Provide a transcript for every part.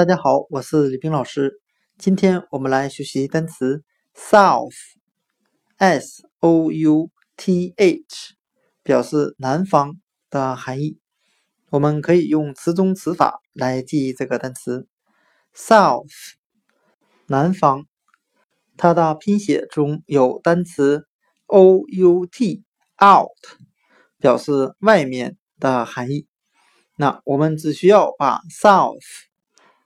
大家好，我是李冰老师。今天我们来学习单词 south，s o u t h，表示南方的含义。我们可以用词中词法来记忆这个单词 south，南方。它的拼写中有单词 o u t out，表示外面的含义。那我们只需要把 south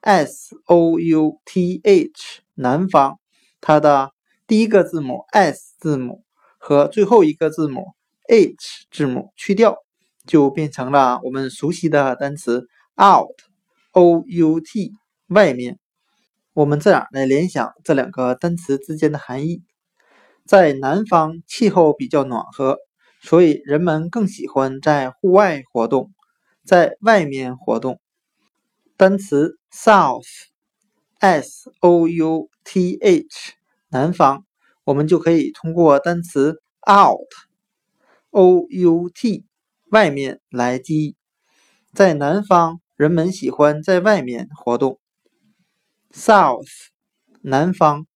s o u t h 南方它的第一个字母 s 字母和最后一个字母 h 字母去掉，就变成了我们熟悉的单词 out o u t 外面。我们这样来联想这两个单词之间的含义：在南方气候比较暖和，所以人们更喜欢在户外活动。在外面活动，单词 south，s o u t h，南方，我们就可以通过单词 out，o u t，外面来记忆。在南方，人们喜欢在外面活动。south，南方。